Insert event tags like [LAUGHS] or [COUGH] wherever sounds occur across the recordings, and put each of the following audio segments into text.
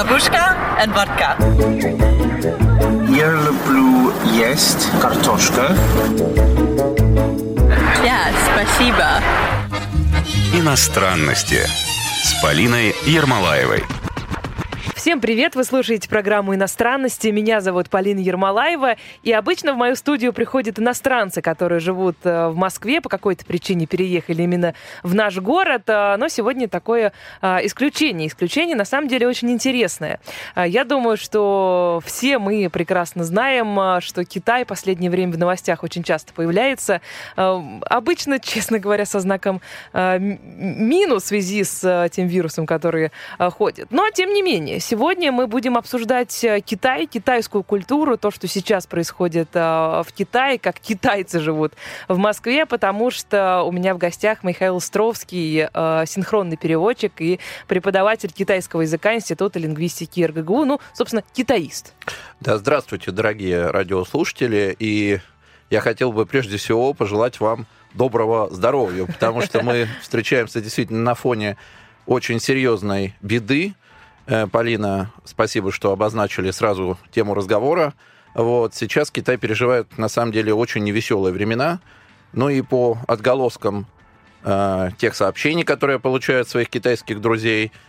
Бабушка and водка. Я люблю есть картошка. Ja, спасибо. Иностранности с Полиной Ермолаевой. Всем привет! Вы слушаете программу «Иностранности». Меня зовут Полина Ермолаева. И обычно в мою студию приходят иностранцы, которые живут э, в Москве, по какой-то причине переехали именно в наш город. Э, но сегодня такое э, исключение. Исключение, на самом деле, очень интересное. Я думаю, что все мы прекрасно знаем, что Китай в последнее время в новостях очень часто появляется. Обычно, [LAUGHS] честно говоря, со знаком минус в связи с тем вирусом, который ходит. Но, тем не менее, Сегодня мы будем обсуждать э, Китай, китайскую культуру, то, что сейчас происходит э, в Китае, как китайцы живут в Москве, потому что у меня в гостях Михаил Стровский, э, синхронный переводчик и преподаватель китайского языка Института лингвистики РГГУ, ну, собственно, китаист. Да, здравствуйте, дорогие радиослушатели, и я хотел бы прежде всего пожелать вам доброго здоровья, потому что мы [LAUGHS] встречаемся действительно на фоне очень серьезной беды, Полина, спасибо, что обозначили сразу тему разговора. Вот, сейчас Китай переживает, на самом деле, очень невеселые времена. Ну и по отголоскам э, тех сообщений, которые я получаю от своих китайских друзей, э,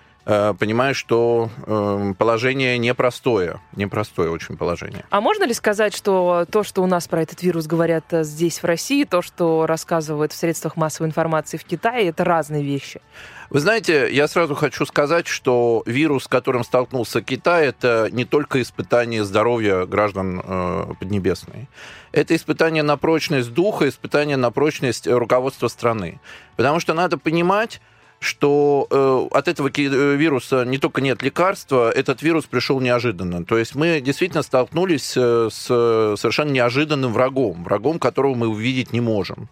понимаю, что э, положение непростое. Непростое очень положение. А можно ли сказать, что то, что у нас про этот вирус говорят э, здесь, в России, то, что рассказывают в средствах массовой информации в Китае, это разные вещи? Вы знаете, я сразу хочу сказать, что вирус, с которым столкнулся Китай, это не только испытание здоровья граждан э, Поднебесной. Это испытание на прочность духа, испытание на прочность руководства страны. Потому что надо понимать, что э, от этого э, вируса не только нет лекарства, этот вирус пришел неожиданно. То есть мы действительно столкнулись э, с совершенно неожиданным врагом, врагом, которого мы увидеть не можем.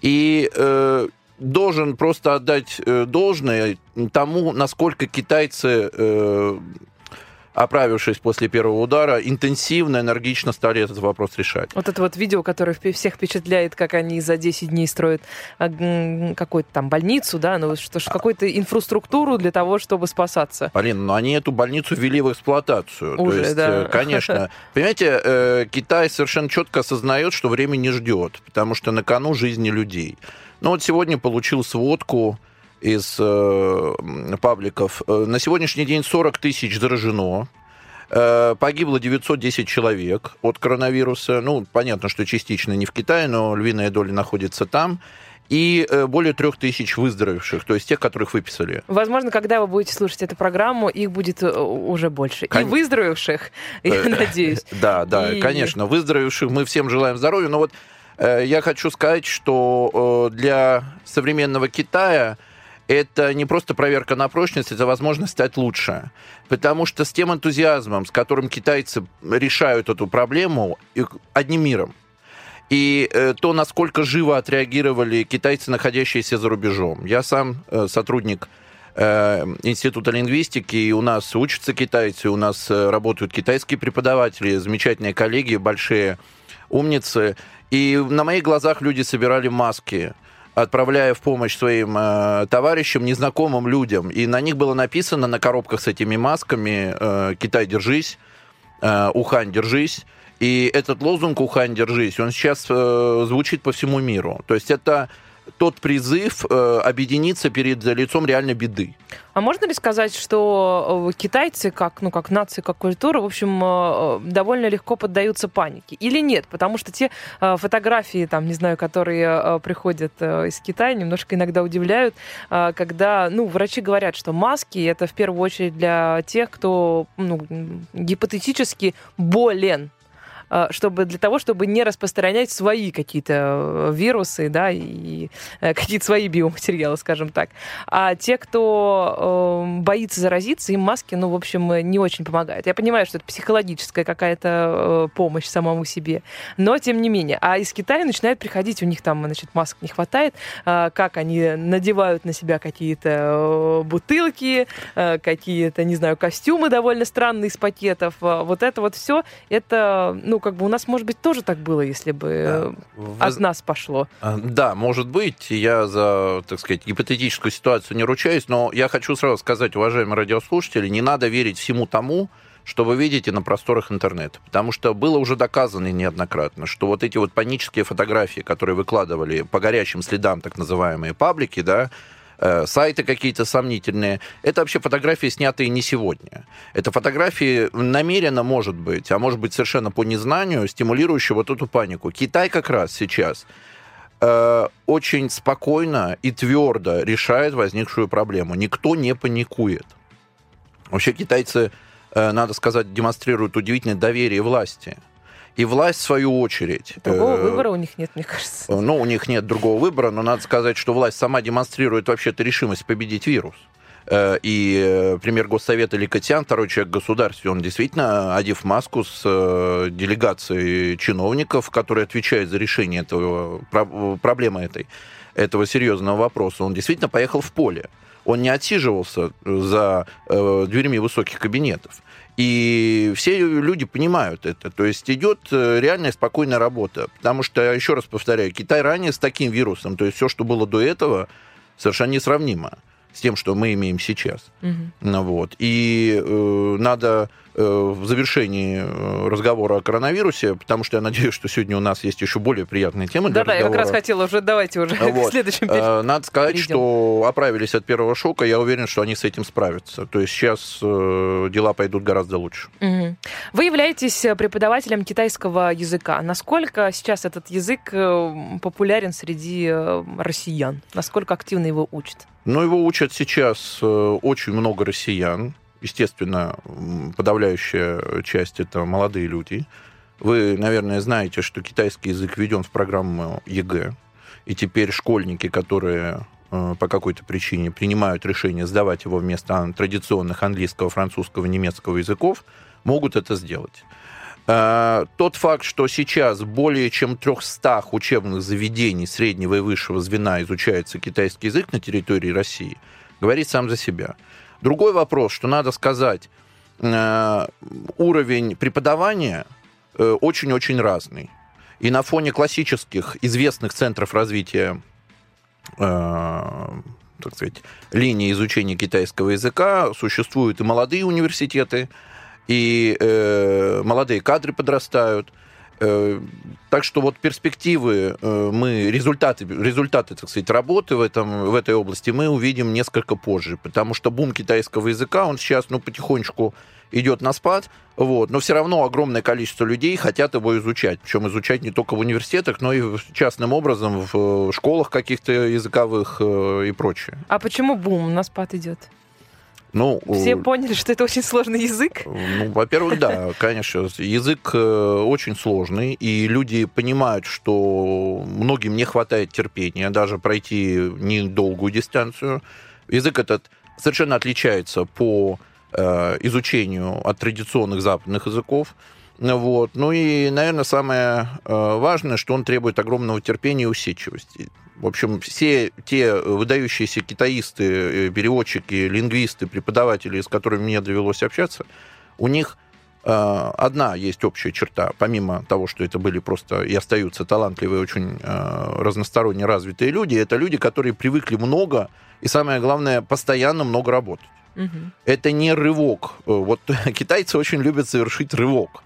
И э, должен просто отдать э, должное тому, насколько китайцы, э, оправившись после первого удара, интенсивно, энергично стали этот вопрос решать. Вот это вот видео, которое всех впечатляет, как они за 10 дней строят а, какую-то там больницу, да, ну что ж, какую-то инфраструктуру для того, чтобы спасаться. Полин, но они эту больницу ввели в эксплуатацию. Уже, То есть, да. Э, конечно. [LAUGHS] Понимаете, Китай совершенно четко осознает, что время не ждет, потому что на кону жизни людей. Ну вот сегодня получил сводку из э, пабликов. Э, на сегодняшний день 40 тысяч заражено. Э, погибло 910 человек от коронавируса. Ну, понятно, что частично не в Китае, но львиная доля находится там и э, более трех тысяч выздоровевших, то есть тех, которых выписали. Возможно, когда вы будете слушать эту программу, их будет уже больше. Кон... И выздоровевших, [LAUGHS] я надеюсь. [LAUGHS] Да, да, конечно. Выздоровевших мы всем желаем здоровья, но вот я хочу сказать, что для современного Китая это не просто проверка на прочность, это возможность стать лучше. Потому что с тем энтузиазмом, с которым китайцы решают эту проблему, одним миром, и э, то, насколько живо отреагировали китайцы, находящиеся за рубежом. Я сам сотрудник Института лингвистики, и у нас учатся китайцы, у нас работают китайские преподаватели, замечательные коллеги, большие умницы. И на моих глазах люди собирали маски отправляя в помощь своим э, товарищам, незнакомым людям. И на них было написано на коробках с этими масками э, «Китай, держись», э, «Ухань, держись». И этот лозунг «Ухань, держись», он сейчас э, звучит по всему миру. То есть это тот призыв э, объединиться перед лицом реальной беды. А можно ли сказать, что э, китайцы, как, ну, как нация, как культура, в общем, э, довольно легко поддаются панике? Или нет? Потому что те фотографии, там, не знаю, которые приходят из Китая, немножко иногда удивляют, когда, ну, врачи говорят, что маски это в первую очередь для тех, кто, ну, гипотетически болен Э, чтобы для того, чтобы не распространять свои какие-то э, вирусы, да, и э, какие-то свои биоматериалы, скажем так. А те, кто боится заразиться, им маски, ну, в общем, не очень помогают. Я понимаю, что это психологическая какая-то помощь самому себе, но тем не менее. А из Китая начинают приходить, у них там, значит, масок не хватает, как они надевают на себя какие-то бутылки, какие-то, не знаю, костюмы довольно странные из пакетов. Вот это вот все, это, ну, что как бы у нас, может быть, тоже так было, если бы э, Вы от нас пошло. А, Да, может быть, я за, так сказать, гипотетическую ситуацию не ручаюсь, но я хочу сразу сказать, уважаемые радиослушатели, не надо верить всему тому, что вы видите на просторах интернета. Потому что было уже доказано неоднократно, что вот эти вот панические фотографии, которые выкладывали по горячим следам так называемые паблики, да, э, сайты какие-то сомнительные. Это вообще фотографии, снятые не сегодня. Это фотографии намеренно, может быть, а может быть совершенно по незнанию, стимулирующие вот эту панику. Китай как раз сейчас э, очень спокойно и твердо решает возникшую проблему. Никто не паникует. Вообще китайцы, э, надо сказать, демонстрируют удивительное доверие власти. И власть, в свою очередь... Другого э, выбора у них нет, мне кажется. ну, у них нет другого выбора, но надо сказать, что власть сама демонстрирует вообще-то решимость победить вирус. Э, И э, премьер Госсовета Ликотян, второй человек в государстве, он действительно, одев маску с э, делегацией чиновников, которые отвечают за решение этого, про- проблемы этой, этого серьезного вопроса, он действительно поехал в поле. Он не отсиживался за э, дверьми высоких кабинетов. И все люди понимают это. То есть идет э, реальная спокойная работа. Потому что, еще раз повторяю, Китай ранее с таким вирусом, то есть все, что было до этого, совершенно несравнимо с тем, что мы имеем сейчас. Ну, вот. И э, надо в завершении э, разговора о коронавирусе, потому что я надеюсь, что сегодня у нас есть еще более приятные темы для Да-да, я как раз хотела уже, давайте уже [LAUGHS] к Вот. следующему перейдем. Э, Надо сказать, перейдем. что оправились от первого шока. Я уверен, что они с этим справятся. То есть сейчас э, дела пойдут гораздо лучше. Мгм. Вы являетесь э, преподавателем китайского языка. Насколько сейчас этот язык э, популярен среди э, россиян? Насколько активно его учат? Но его учат сейчас э, очень много россиян. Естественно, подавляющая часть это молодые люди. Вы, наверное, знаете, что китайский язык введен в программу ЕГЭ. И теперь школьники, которые э, по какой-то причине принимают решение сдавать его вместо традиционных английского, французского, немецкого языков, могут это сделать. Э, Тот факт, что сейчас более чем 300 учебных заведений среднего и высшего звена изучается китайский язык на территории России, говорит сам за себя. Другой вопрос, что надо сказать, э, уровень преподавания э, очень-очень разный. И на фоне классических известных центров развития э, так сказать, линии изучения китайского языка существуют и молодые университеты, и молодые кадры подрастают. Так что вот перспективы, э, мы, результаты, результаты, так сказать, работы в, этом, в этой области мы увидим несколько позже, потому что бум китайского языка, он сейчас, ну, потихонечку идет на спад, вот, но все равно огромное количество людей хотят его изучать, причем изучать не только в университетах, но и частным образом в э, школах каких-то языковых э, и прочее. А почему бум на спад идет? Ну, Все поняли, что это очень сложный язык? Ну, во-первых, да, конечно, язык э, очень сложный, и люди понимают, что многим не хватает терпения даже пройти недолгую дистанцию. Язык этот совершенно отличается по э, изучению от традиционных западных языков. Вот. Ну и, наверное, самое э, важное, что он требует огромного терпения и усидчивости. В общем, все те выдающиеся китаисты, э, переводчики, лингвисты, преподаватели, с которыми мне довелось общаться, у них э, одна есть общая черта, помимо того, что это были просто и остаются талантливые, очень разносторонне развитые люди, это люди, которые привыкли много и, самое главное, постоянно много работать. Мгм. Это не рывок. Вот [LAUGHS] китайцы очень любят совершить рывок.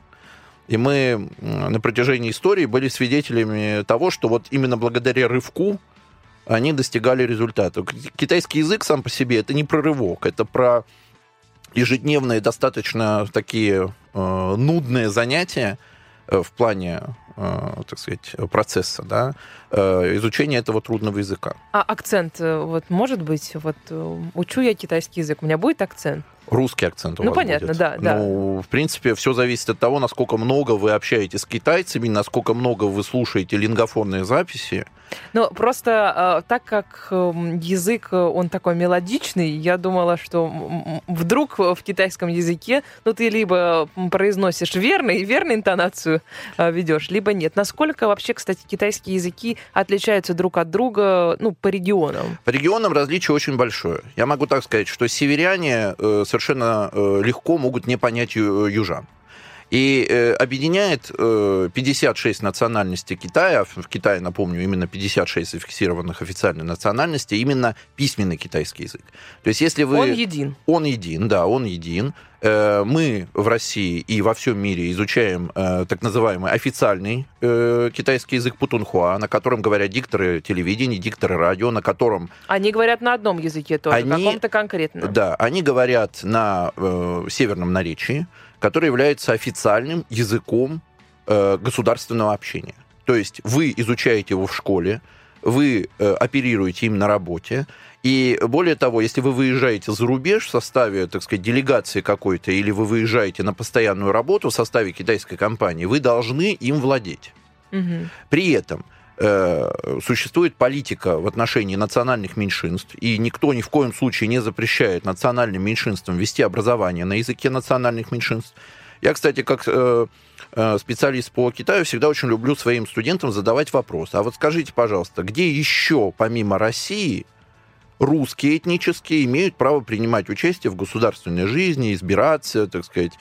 И мы на протяжении истории были свидетелями того, что вот именно благодаря рывку они достигали результата. Китайский язык сам по себе это не про рывок, это про ежедневные достаточно такие э, нудные занятия э, в плане, э, так сказать, процесса, да, э, изучения этого трудного языка. А акцент, э, вот может быть, вот э, учу я китайский язык, у меня будет акцент? Русский акцент у Ну, вас понятно, будет. да, да. Ну, в принципе, все зависит от того, насколько много вы общаетесь с китайцами, насколько много вы слушаете лингофонные записи. Ну, просто э, так как эм, язык, э, он такой мелодичный, я думала, что вдруг в китайском языке, ну, ты либо произносишь верно и верную интонацию э, ведешь, либо нет. Насколько вообще, кстати, китайские языки отличаются друг от друга, ну, по регионам? По регионам различие очень большое. Я могу так сказать, что северяне э, совершенно э, легко могут не понять ю- южан. И э, объединяет э, 56 национальностей Китая. В Китае, напомню, именно 56 зафиксированных официальной национальностей, именно письменный китайский язык. То есть если вы... Он един. Он един, да, он един. Э, Мы в России и во всем мире изучаем э, так называемый официальный э, китайский язык путунхуа, на котором говорят дикторы телевидения, дикторы радио, на котором Они говорят на одном языке тоже, Они- каком-то конкретном. Да, они говорят на э, северном наречии, которое является официальным языком э, государственного общения. То есть вы изучаете его в школе, вы э, оперируете им на работе, и более того, если вы выезжаете за рубеж в составе, так сказать, делегации какой-то, или вы выезжаете на постоянную работу в составе китайской компании, вы должны им владеть. Мгм. При этом э, существует политика в отношении национальных меньшинств, и никто ни в коем случае не запрещает национальным меньшинствам вести образование на языке национальных меньшинств. Я, кстати, как э, э, специалист по Китаю, всегда очень люблю своим студентам задавать вопрос. А вот скажите, пожалуйста, где еще, помимо России, русские этнические имеют право принимать участие в государственной жизни, избираться, так сказать,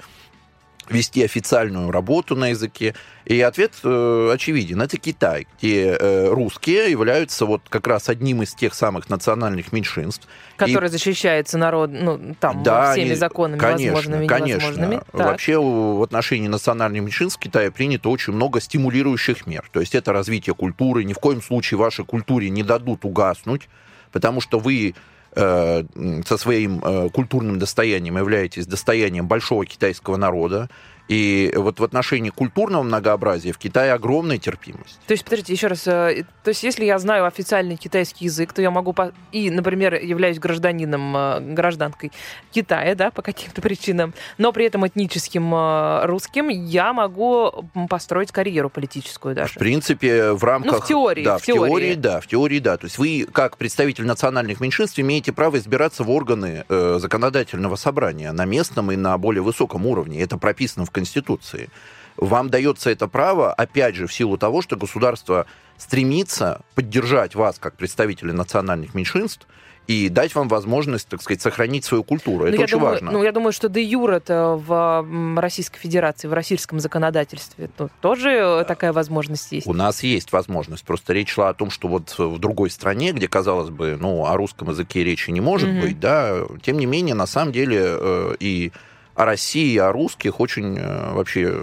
вести официальную работу на языке. И ответ э, очевиден. Это Китай, где э, русские являются вот как раз одним из тех самых национальных меньшинств. И- Который защищается народ, ну, там, да, всеми они- законами, конечно, возможными и конечно. невозможными. Так. Вообще в отношении национальных меньшинств в Китае принято очень много стимулирующих мер. То есть это развитие культуры. Ни в коем случае вашей культуре не дадут угаснуть, потому что вы э, со своим э, культурным достоянием являетесь достоянием большого китайского народа. И вот в отношении культурного многообразия в Китае огромная терпимость. То есть, подождите, еще раз. э, То есть, если я знаю официальный китайский язык, то я могу по- и, например, являюсь гражданином, э, гражданкой Китая, да, по каким-то [LAUGHS] причинам, но при этом этническим э, русским, я могу построить карьеру политическую В даже. принципе, в рамках... Ну, в теории, Да, в в теории, теории. да, в теории, да. То есть вы, как представитель национальных меньшинств, имеете право избираться в органы э, законодательного собрания на местном и на более высоком уровне. Это прописано в Конституции. Вам дается это право, опять же, в силу того, что государство стремится поддержать вас как представителя национальных меньшинств и дать вам возможность, так сказать, сохранить свою культуру. Ну, это я очень думаю, важно. Ну, я думаю, что де юр это в Российской Федерации, в российском законодательстве ну, тоже э, такая возможность есть. У нас есть возможность. Просто речь шла о том, что вот в другой стране, где, казалось бы, ну, о русском языке речи не может Мгм. быть, да, тем не менее, на самом деле э, и о России, и о русских очень э, вообще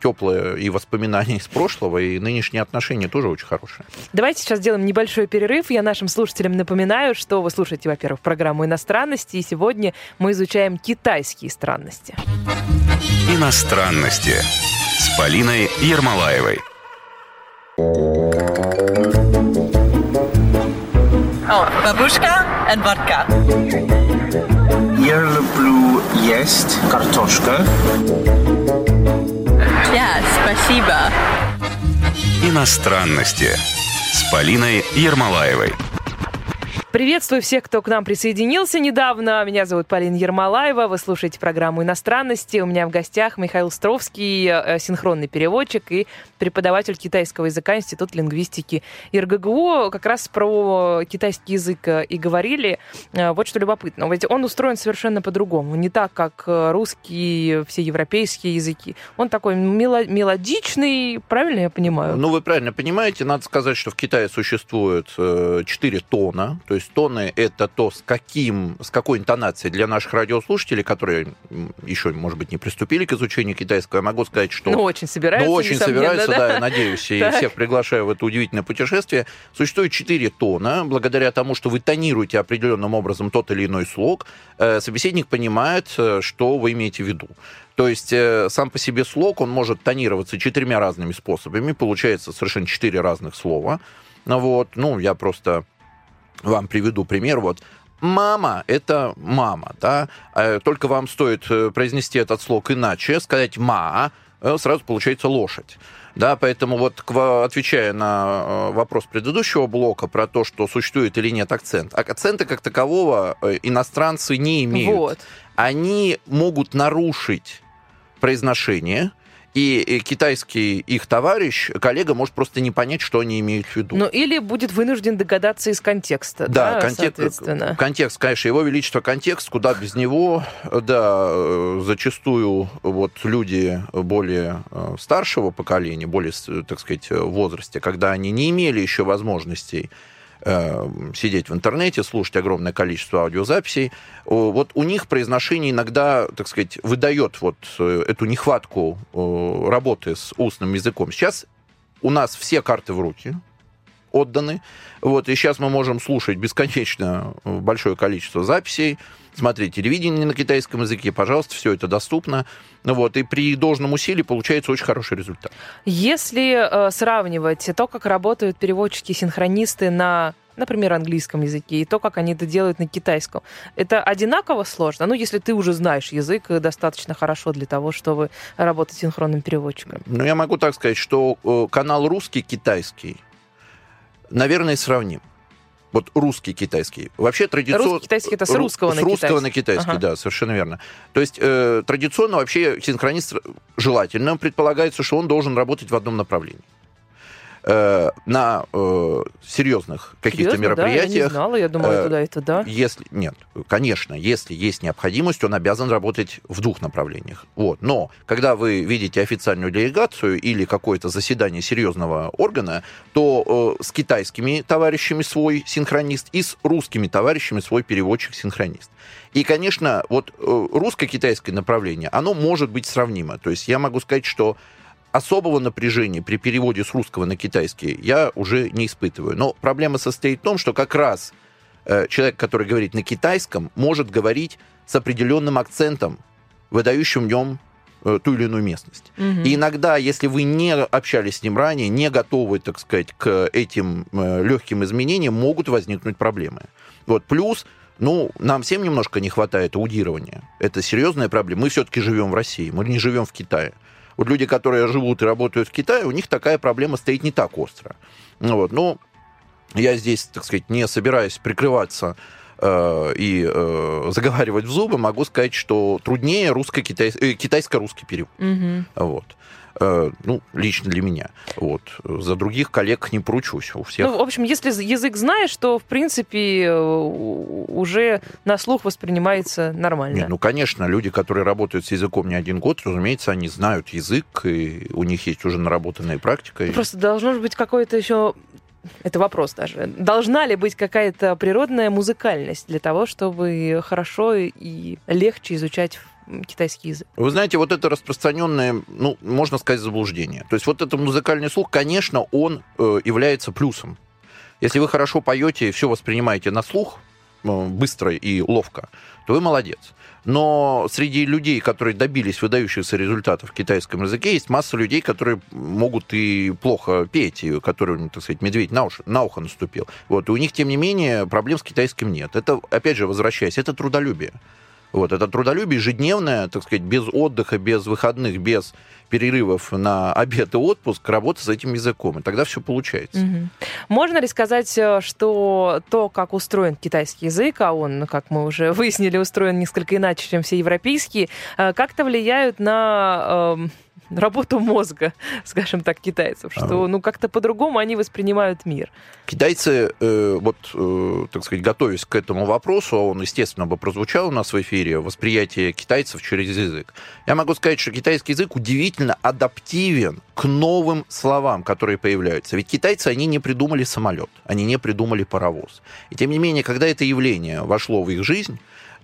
теплые и воспоминания из прошлого, и нынешние отношения тоже очень хорошие. Давайте сейчас сделаем небольшой перерыв. Я нашим слушателям напоминаю, что вы слушаете, во-первых, программу «Иностранности», и сегодня мы изучаем китайские странности. Иностранности с Полиной Ермолаевой. О, бабушка and водка. Я люблю есть картошка. Да, спасибо. Иностранности с Полиной Ермолаевой. Приветствую всех, кто к нам присоединился недавно. Меня зовут Полина Ермолаева. Вы слушаете программу «Иностранности». У меня в гостях Михаил Стровский, э, синхронный переводчик и преподаватель китайского языка Институт лингвистики ИРГГУ. Как раз про китайский язык э, и говорили. Э, Вот что любопытно. Ведь он устроен совершенно по-другому. Не так, как э, русский, все европейские языки. Он такой мело- мелодичный, правильно я понимаю? Ну, вы правильно понимаете, надо сказать, что в Китае существует э, четыре тона. То тоны — это то, с, каким, с какой интонацией для наших радиослушателей, которые еще, может быть, не приступили к изучению китайского, я могу сказать, что... Ну, очень собираются, Ну, очень собираются, да, я надеюсь, и Так. всех приглашаю в это удивительное путешествие. Существует четыре тона. Благодаря тому, что вы тонируете определенным образом тот или иной слог, э, собеседник понимает, э, что вы имеете в виду. То есть э, сам по себе слог, он может тонироваться четырьмя разными способами. Получается совершенно четыре разных слова. Ну Вот, ну, я просто вам приведу пример. Вот Мама – это мама, да. Э, Только вам стоит э, произнести этот слог иначе, сказать «ма», э, сразу получается лошадь. Да, поэтому вот отвечая на вопрос предыдущего блока про то, что существует или нет акцент, а акцента как такового иностранцы не имеют. Вот. Они могут нарушить произношение и, китайский их товарищ, коллега, может просто не понять, что они имеют в виду. Ну, или будет вынужден догадаться из контекста, Да, да, контекст, соответственно. контекст, конечно, его величество контекст, куда без него, да, э, зачастую вот люди более э, старшего поколения, более, с- так сказать, в возрасте, когда они не имели еще возможностей э, сидеть в интернете, слушать огромное количество аудиозаписей, вот у них произношение иногда, так сказать, выдает вот э, эту нехватку работы с устным языком. Сейчас у нас все карты в руки, отданы. Вот, и сейчас мы можем слушать бесконечно э, большое количество записей, смотреть телевидение на китайском языке, пожалуйста, все это доступно. Ну Вот, и при должном усилии получается очень хороший результат. Если э, сравнивать то, как работают переводчики, синхронисты на, например, английском языке, и то, как они это делают на китайском, это одинаково сложно? Ну, если ты уже знаешь язык э, достаточно хорошо для того, чтобы работать синхронным переводчиком. Но я могу так сказать, что э, канал русский-китайский, наверное, сравним. Вот русский китайский. Вообще традиционно... Русский китайский это с русского на С русского китайский. на китайский, Ага. да, совершенно верно. То есть э, традиционно вообще синхронист желательно предполагается, что он должен работать в одном направлении. Э, на э, серьезных каких-то Серьезно, да? Я не мероприятиях знала, я думала, э, туда и туда. если нет, конечно, если есть необходимость, он обязан работать в двух направлениях. Вот. Но когда вы видите официальную делегацию или какое-то заседание серьезного органа, то э, с китайскими товарищами свой синхронист и с русскими товарищами свой переводчик-синхронист. И, конечно, вот э, русско-китайское направление, оно может быть сравнимо. То есть я могу сказать, что особого напряжения при переводе с русского на китайский я уже не испытываю. Но проблема состоит в том, что как раз э, человек, который говорит на китайском, может говорить с определенным акцентом, выдающим в нем э, ту или иную местность. Мгм. И иногда, если вы не общались с ним ранее, не готовы, так сказать, к этим э, легким изменениям, могут возникнуть проблемы. Вот. Плюс, ну, нам всем немножко не хватает аудирования. Это серьезная проблема. Мы все-таки живем в России, мы не живем в Китае. Вот люди, которые живут и работают в Китае, у них такая проблема стоит не так остро. Ну Вот. Но я здесь, так сказать, не собираюсь прикрываться э, и э, заговаривать в зубы, могу сказать, что труднее русско-китай... э, китайско-русский перевод. Мгм. Вот. Э, ну, лично для меня. Вот. За других коллег не поручусь. У всех Ну, в общем, если язык знаешь, то, в принципе, э, уже на слух воспринимается нормально. Нет, ну, конечно, люди, которые работают с языком не один год, разумеется, они знают язык, и у них есть уже наработанная практика. и- Просто должно быть какое-то еще... Это вопрос даже. Должна ли быть какая-то природная музыкальность для того, чтобы хорошо и легче изучать китайский язык? Вы знаете, вот это распространенное, ну, можно сказать, заблуждение. То есть вот этот музыкальный слух, конечно, он э, является плюсом. Если вы хорошо поете и все воспринимаете на слух, э, быстро и ловко, то вы молодец. Но среди людей, которые добились выдающихся результатов в китайском языке, есть масса людей, которые могут и плохо петь, и которым, так сказать, медведь на, уши, на ухо наступил. Вот, и у них, тем не менее, проблем с китайским нет. Это, опять же, возвращаясь, это трудолюбие. Вот, это трудолюбие ежедневное, так сказать, без отдыха, без выходных, без перерывов на обед и отпуск, работа с этим языком. И тогда все получается. Мгм. Можно ли сказать, э, что то, как устроен китайский язык, а он, как мы уже выяснили, устроен несколько иначе, чем все европейские, э, как-то влияют на эм, работу мозга, [LAUGHS] скажем так, китайцев, что ну как-то по-другому они воспринимают мир. Китайцы, э, вот, э, так сказать, готовясь к этому вопросу, а он, естественно, бы прозвучал у нас в эфире, восприятие китайцев через язык. Я могу сказать, что китайский язык удивительно адаптивен к новым словам, которые появляются. Ведь китайцы, они не придумали самолет, они не придумали паровоз. И тем не менее, когда это явление вошло в их жизнь,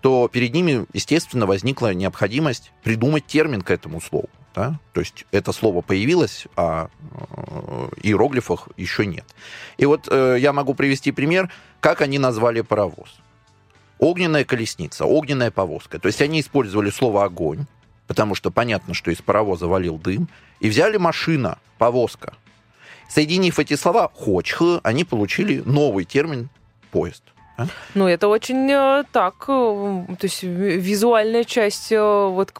то перед ними, естественно, возникла необходимость придумать термин к этому слову. Да? То есть это слово появилось, а э, иероглифах еще нет. И вот э, я могу привести пример, как они назвали паровоз. Огненная колесница, огненная повозка. То есть они использовали слово огонь, потому что понятно, что из паровоза валил дым, и взяли машина, повозка. Соединив эти слова хочх, они получили новый термин поезд. А? Ну, это очень э, так, э, то есть ви- визуальная часть, э, вот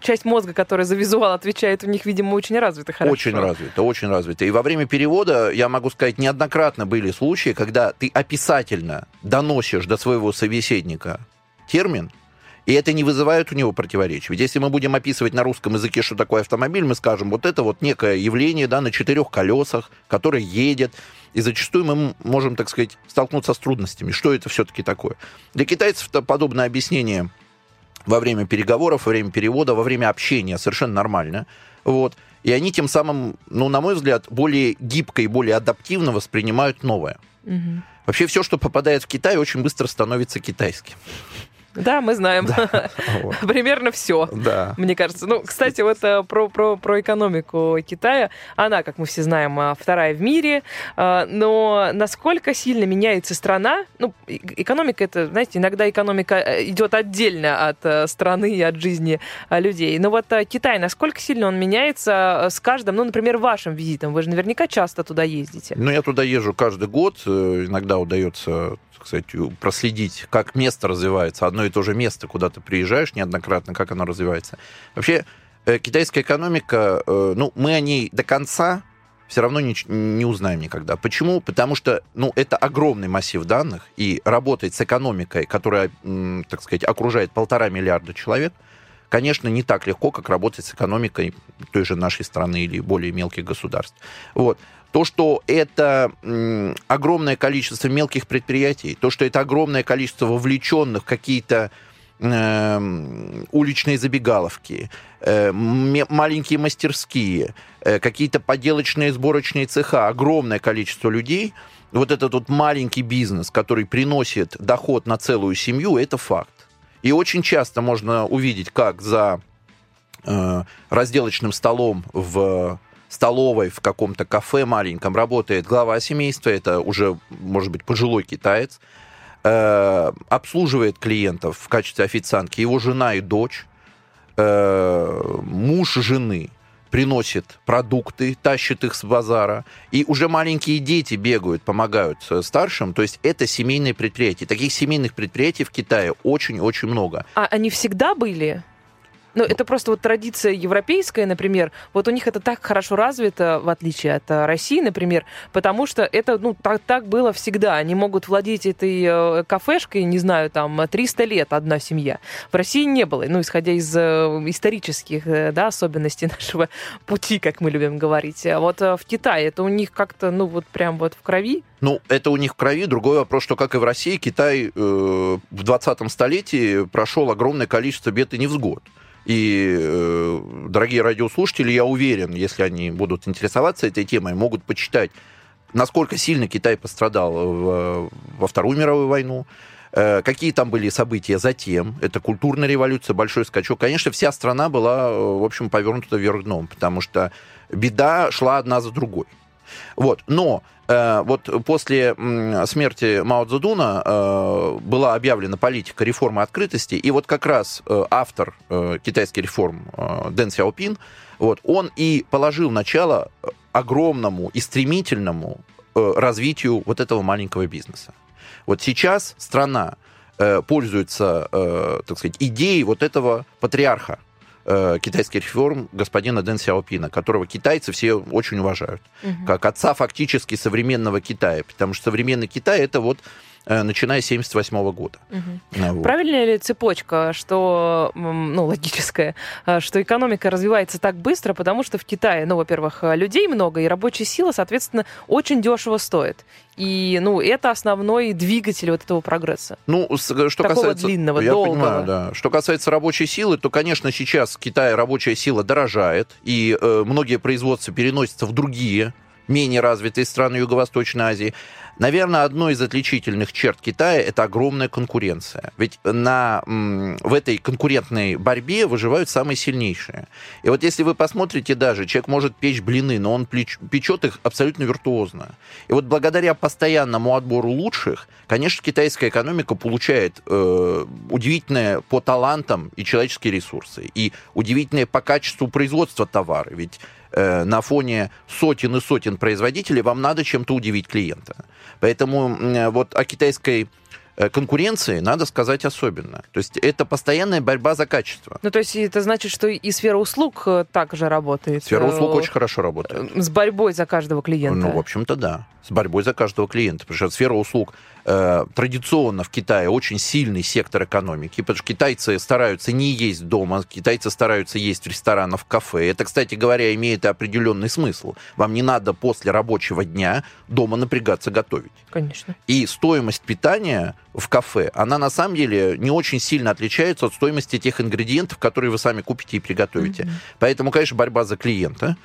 часть мозга, которая за визуал отвечает, у них, видимо, очень развита хорошо. Очень развито, очень развито. И во время перевода, я могу сказать, неоднократно были случаи, когда ты описательно доносишь до своего собеседника термин, И это не вызывает у него противоречий. Ведь если мы будем описывать на русском языке, что такое автомобиль, мы скажем, вот это вот некое явление да, на четырех колесах, которое едет, и зачастую мы можем, так сказать, столкнуться с трудностями. Что это все-таки такое? Для китайцев это подобное объяснение во время переговоров, во время перевода, во время общения совершенно нормально. Вот. И они тем самым, ну, на мой взгляд, более гибко и более адаптивно воспринимают новое. Мгм. Вообще все, что попадает в Китай, очень быстро становится китайским. Да, мы знаем. [LAUGHS] Вот. Примерно все. Да. Мне кажется. Ну, кстати, вот э, про, про, про экономику Китая. Она, как мы все знаем, э, вторая в мире. Э, Но насколько сильно меняется страна? Ну, экономика это, знаете, иногда экономика идет отдельно от страны и от жизни людей. Но вот Китай, насколько сильно он меняется с каждым, ну, например, вашим визитом? Вы же наверняка часто туда ездите. Ну, я туда езжу каждый год. Иногда удается, сказать, проследить, как место развивается. Одно и то же место, куда ты приезжаешь неоднократно, как оно развивается. Вообще, э, китайская экономика, э, ну, мы о ней до конца все равно не, не узнаем никогда. Почему? Потому что, ну, это огромный массив данных, и работать с экономикой, которая, так сказать, окружает полтора миллиарда человек, конечно, не так легко, как работать с экономикой той же нашей страны или более мелких государств. Вот. То, что это огромное количество мелких предприятий, то, что это огромное количество вовлеченных в какие-то эм, уличные забегаловки, э, маленькие мастерские, э, какие-то поделочные сборочные цеха, огромное количество людей, вот этот вот маленький бизнес, который приносит доход на целую семью, это факт. И очень часто можно увидеть, как за э, разделочным столом в столовой в каком-то кафе маленьком работает глава семейства, это уже, может быть, пожилой китаец, э, обслуживает клиентов в качестве официантки его жена и дочь, э, муж жены приносит продукты, тащит их с базара, и уже маленькие дети бегают, помогают э, старшим, то есть это семейные предприятия. Таких семейных предприятий в Китае очень-очень много. А они всегда были? Ну, это просто вот традиция европейская, например. Вот у них это так хорошо развито, в отличие от э, России, например, потому что это, ну, так, так было всегда. Они могут владеть этой э, кафешкой, не знаю, там, 300 лет одна семья. В России не было, ну, исходя из э, исторических, э, да, особенностей [LAUGHS] нашего пути, как мы любим говорить. А вот э, в Китае это у них как-то, ну, вот прям вот в крови. Ну, это у них в крови. Другой вопрос, что, как и в России, Китай э, в 20 столетии прошел огромное количество бед и невзгод. И, э, дорогие радиослушатели, я уверен, если они будут интересоваться этой темой, могут почитать, насколько сильно Китай пострадал в- во Вторую мировую войну, э, какие там были события затем. Это культурная революция, большой скачок. Конечно, вся страна была, э, в общем, повернута вверх дном, потому что беда шла одна за другой. Вот. Но э, вот после смерти Мао Цзэдуна э, была объявлена политика реформы открытости, и вот как раз э, автор э, китайских реформ э, Дэн Сяопин, вот, он и положил начало огромному и стремительному э, развитию вот этого маленького бизнеса. Вот сейчас страна э, пользуется, э, так сказать, идеей вот этого патриарха э, китайских реформ господина Дэн Сяопина, которого китайцы все очень уважают, как отца фактически современного Китая, потому что современный Китай это вот начиная с 78 года. А, вот. Правильная ли цепочка, что, ну, логическая, а, что экономика развивается так быстро, потому что в Китае, ну, во-первых, людей много, и рабочая сила, соответственно, очень дешево стоит. И, ну, это основной двигатель вот этого прогресса. Ну, что Такого касается... длинного, я долгого. понимаю, да. Что касается рабочей силы, то, конечно, сейчас в Китае рабочая сила дорожает, и э, многие производства переносятся в другие, менее развитые страны Юго-Восточной Азии. Наверное, одной из отличительных черт Китая это огромная конкуренция. Ведь на, в этой конкурентной борьбе выживают самые сильнейшие. И вот если вы посмотрите даже, человек может печь блины, но он печет их абсолютно виртуозно. И вот благодаря постоянному отбору лучших, конечно, китайская экономика получает э, удивительные по талантам и человеческие ресурсы, и удивительные по качеству производства товары. Ведь э, на фоне сотен и сотен производителей вам надо чем-то удивить клиента. Поэтому м, вот о китайской э, конкуренции надо сказать особенно. То есть это постоянная борьба за качество. Ну, то есть это значит, что и сфера услуг э, также работает. Сфера э, услуг очень хорошо работает. э, С борьбой за каждого клиента. Ну, в общем-то, да. С борьбой за каждого клиента. Потому что сфера услуг э, традиционно в Китае очень сильный сектор экономики, потому что китайцы стараются не есть дома, китайцы стараются есть в ресторанах, в кафе. Это, кстати говоря, имеет определенный смысл. Вам не надо после рабочего дня дома напрягаться готовить. Конечно. И стоимость питания в кафе, она на самом деле не очень сильно отличается от стоимости тех ингредиентов, которые вы сами купите и приготовите. Mm-hmm. Поэтому, конечно, борьба за клиента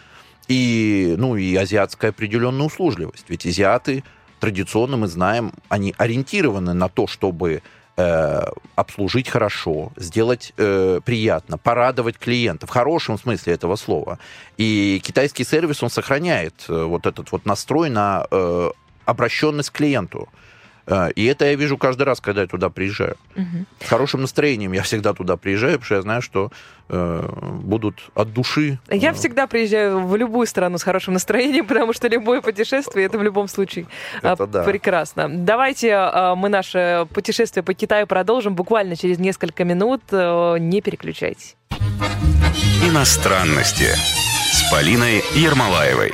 и, ну, и азиатская определенная услужливость. Ведь азиаты традиционно, мы знаем, они ориентированы на то, чтобы э, обслужить хорошо, сделать э, приятно, порадовать клиента в хорошем смысле этого слова. И китайский сервис, он сохраняет э, вот этот вот настрой на э, обращенность к клиенту. Э, и это я вижу каждый раз, когда я туда приезжаю. Угу. С хорошим настроением я всегда туда приезжаю, потому что я знаю, что э, будут от души. Я э... всегда приезжаю в любую страну с хорошим настроением, [LAUGHS] потому что любое путешествие это в любом случае э, это да. прекрасно. Давайте э, мы наше путешествие по Китаю продолжим буквально через несколько минут. Э, не переключайтесь. Иностранности с Полиной Ермолаевой.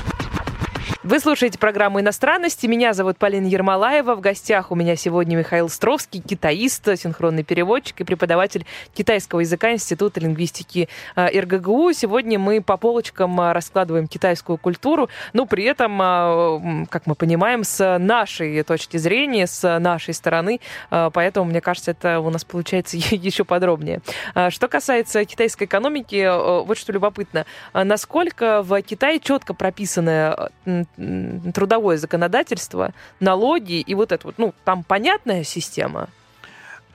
Вы слушаете программу «Иностранности». Меня зовут Полина Ермолаева. В гостях у меня сегодня Михаил Стровский, китаист, синхронный переводчик и преподаватель китайского языка Института лингвистики э, РГГУ. Сегодня мы по полочкам э, раскладываем китайскую культуру, но при этом, э, как мы понимаем, с нашей точки зрения, с нашей стороны. Поэтому, мне кажется, это у нас получается [LAUGHS] еще подробнее. Что касается китайской экономики, вот что любопытно. Насколько в Китае четко прописаны трудовое законодательство, налоги и вот это вот, ну, там понятная система?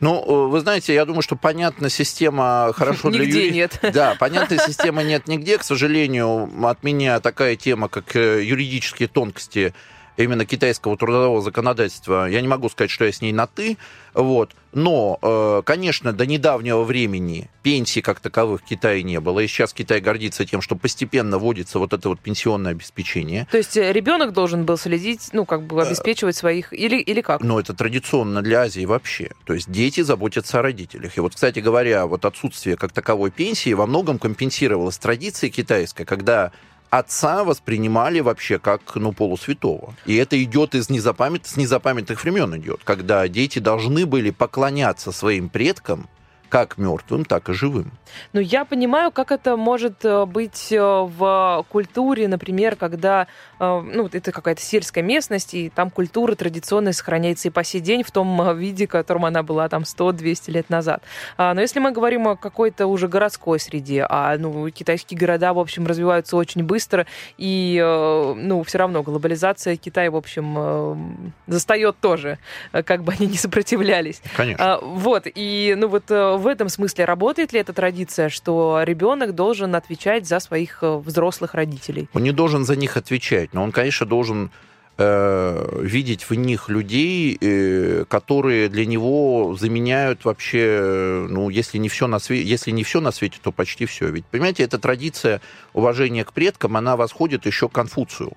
Ну, э, вы знаете, я думаю, что понятна система хорошо для юристов. нет. [LAUGHS] Да, понятной системы нет нигде. К сожалению, от меня такая тема, как э, юридические тонкости именно китайского трудового законодательства, я не могу сказать, что я с ней на «ты», вот. Но, э, конечно, до недавнего времени пенсий как таковых в Китае не было. И сейчас Китай гордится тем, что постепенно вводится вот это вот пенсионное обеспечение. То есть э, ребенок должен был следить, ну, как бы обеспечивать своих... Или, или как? Ну, это традиционно для Азии вообще. То есть дети заботятся о родителях. И вот, кстати говоря, вот отсутствие как таковой пенсии во многом компенсировалось традицией китайской, когда отца воспринимали вообще как ну, полусвятого. И это идет из незапамят... с незапамятных времен идет, когда дети должны были поклоняться своим предкам как мертвым, так и живым. Ну, я понимаю, как это может э, быть э, в культуре, например, когда, э, ну, это какая-то сельская местность, и там культура традиционная сохраняется и по сей день в том виде, в котором она была там 100-200 лет назад. А, но если мы говорим о какой-то уже городской среде, а, ну, китайские города, в общем, развиваются очень быстро, и, ну, все равно глобализация Китая, в общем, застает тоже, как бы они не сопротивлялись. Конечно. А, вот, и, ну, вот в этом смысле работает ли эта традиция, что ребенок должен отвечать за своих э, взрослых родителей? Он не должен за них отвечать, но он, конечно, должен э, видеть в них людей, э, которые для него заменяют вообще, ну, если не все на свете, если не все на свете, то почти все. Ведь, понимаете, эта традиция уважения к предкам, она восходит еще к Конфуцию.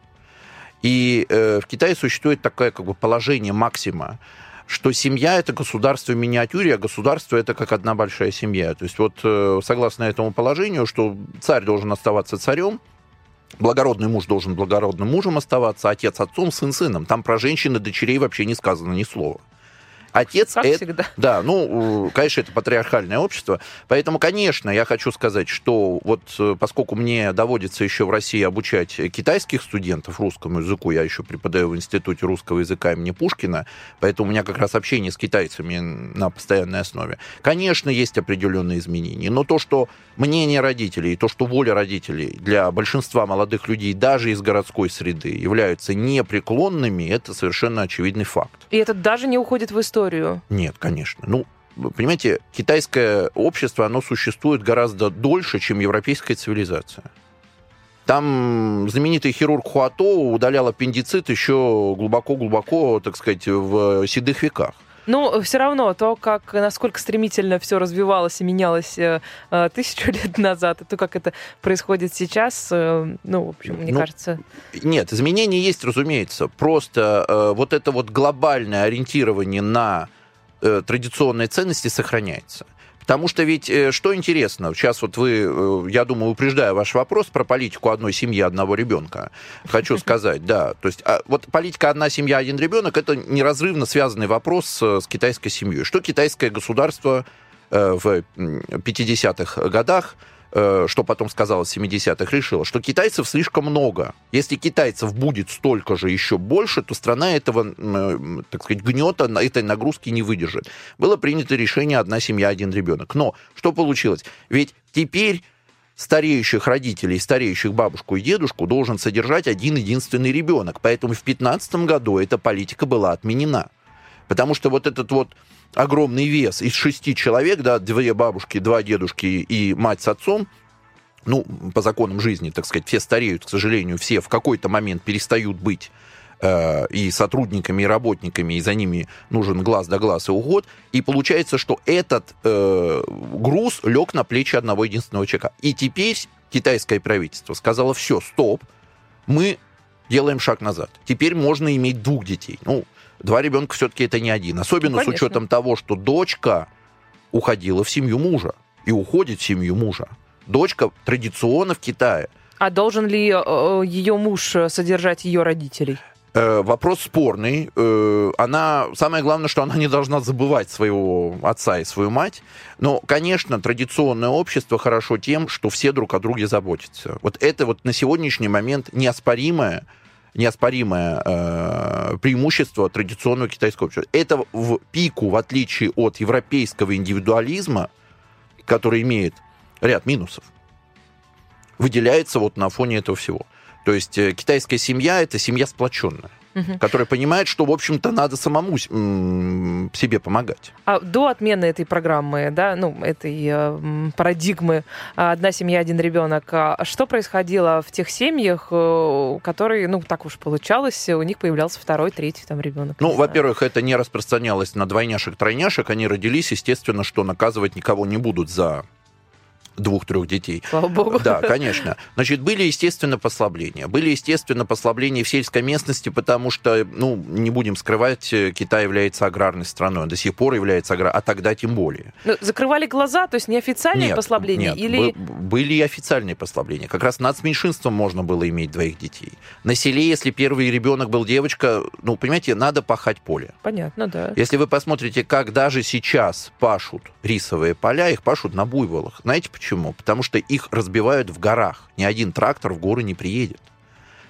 И э, в Китае существует такое как бы положение максима, что семья это государство в миниатюре, а государство это как одна большая семья. То есть вот э, согласно этому положению, что царь должен оставаться царем, благородный муж должен благородным мужем оставаться, отец отцом, сын сыном. Там про женщин и дочерей вообще не сказано ни слова. Отец как это, всегда. [LAUGHS] Да, ну, конечно, это патриархальное общество. Поэтому, конечно, я хочу сказать, что вот э, поскольку мне доводится еще в России обучать китайских студентов русскому языку, я еще преподаю в Институте русского языка имени Пушкина, поэтому у меня как раз общение с китайцами на постоянной основе. Конечно, есть определенные изменения, но то, что мнение родителей, то, что воля родителей для большинства молодых людей даже из городской среды являются непреклонными, это совершенно очевидный факт. И это даже не уходит в историю историю? Нет, конечно. Ну, понимаете, китайское общество, оно существует гораздо дольше, чем европейская цивилизация. Там знаменитый хирург Хуато удалял аппендицит еще глубоко-глубоко, так сказать, в седых веках. Но все равно то, как, насколько стремительно все развивалось и менялось э, э, тысячу [LAUGHS] лет назад, и то, как это происходит сейчас, э, ну, в общем, мне Ну, кажется... Нет, изменения есть, разумеется. Просто э, вот это вот глобальное ориентирование на э, традиционные ценности сохраняется. Потому что ведь, э, что интересно, сейчас вот вы, э, я думаю, упреждая ваш вопрос про политику одной семьи, одного ребенка, хочу [LAUGHS] сказать, да, то есть а, вот политика одна семья, один ребенок, это неразрывно связанный вопрос э, с китайской семьей. Что китайское государство в м, 50-х годах что потом сказала в 70-х, решила, что китайцев слишком много. Если китайцев будет столько же, еще больше, то страна этого, э, так сказать, гнета, этой нагрузки не выдержит. Было принято решение «одна семья, один ребенок». Но что получилось? Ведь теперь стареющих родителей, стареющих бабушку и дедушку должен содержать один единственный ребенок. Поэтому в 2015 году эта политика была отменена. Потому что вот этот вот огромный вес из шести человек, да, две бабушки, два дедушки и мать с отцом, ну, по законам жизни, так сказать, все стареют, к сожалению, все в какой-то момент перестают быть э, и сотрудниками, и работниками, и за ними нужен глаз да глаз и уход. И получается, что этот э, груз лег на плечи одного единственного человека. И теперь китайское правительство сказало, все, стоп, мы делаем шаг назад. Теперь можно иметь двух детей. Ну, два ребенка все-таки это не один. Особенно Ну, с учетом того, что дочка уходила в семью мужа и уходит в семью мужа. Дочка традиционно в Китае. А должен ли ее муж э, содержать ее родителей? Э, вопрос спорный. Э, она, самое главное, что она не должна забывать своего отца и свою мать. Но, конечно, традиционное общество хорошо тем, что все друг о друге заботятся. Вот это вот на сегодняшний момент неоспоримое неоспоримое э, преимущество традиционного китайского общества. Это в пику, в отличие от европейского индивидуализма, который имеет ряд минусов, выделяется вот на фоне этого всего. То есть э, китайская семья это семья сплоченная, которая понимает, что, в общем-то, надо самому себе помогать. А до отмены этой программы, да, ну, этой э, парадигмы «одна семья, один ребенок», а что происходило в тех семьях, э, которые, ну, так уж получалось, у них появлялся второй, третий там ребенок? Ну, во-первых, это не распространялось на двойняшек-тройняшек. Они родились, естественно, что наказывать никого не будут за двух-трех детей. Слава богу. Да, конечно. Значит, были, естественно, послабления. Были, естественно, послабления в сельской местности, потому что, ну, не будем скрывать, э, Китай является аграрной страной, он до сих пор является аграрной, а тогда тем более. Ну, закрывали глаза, то есть неофициальные Нет, послабления? нет, или... бы- были и официальные послабления. Как раз над меньшинством можно было иметь двоих детей. На селе, если первый ребенок был девочка, ну, понимаете, надо пахать поле. Понятно, да. Если вы посмотрите, как даже сейчас пашут рисовые поля, их пашут на буйволах. Знаете почему? Потому что их разбивают в горах. Ни один трактор в горы не приедет.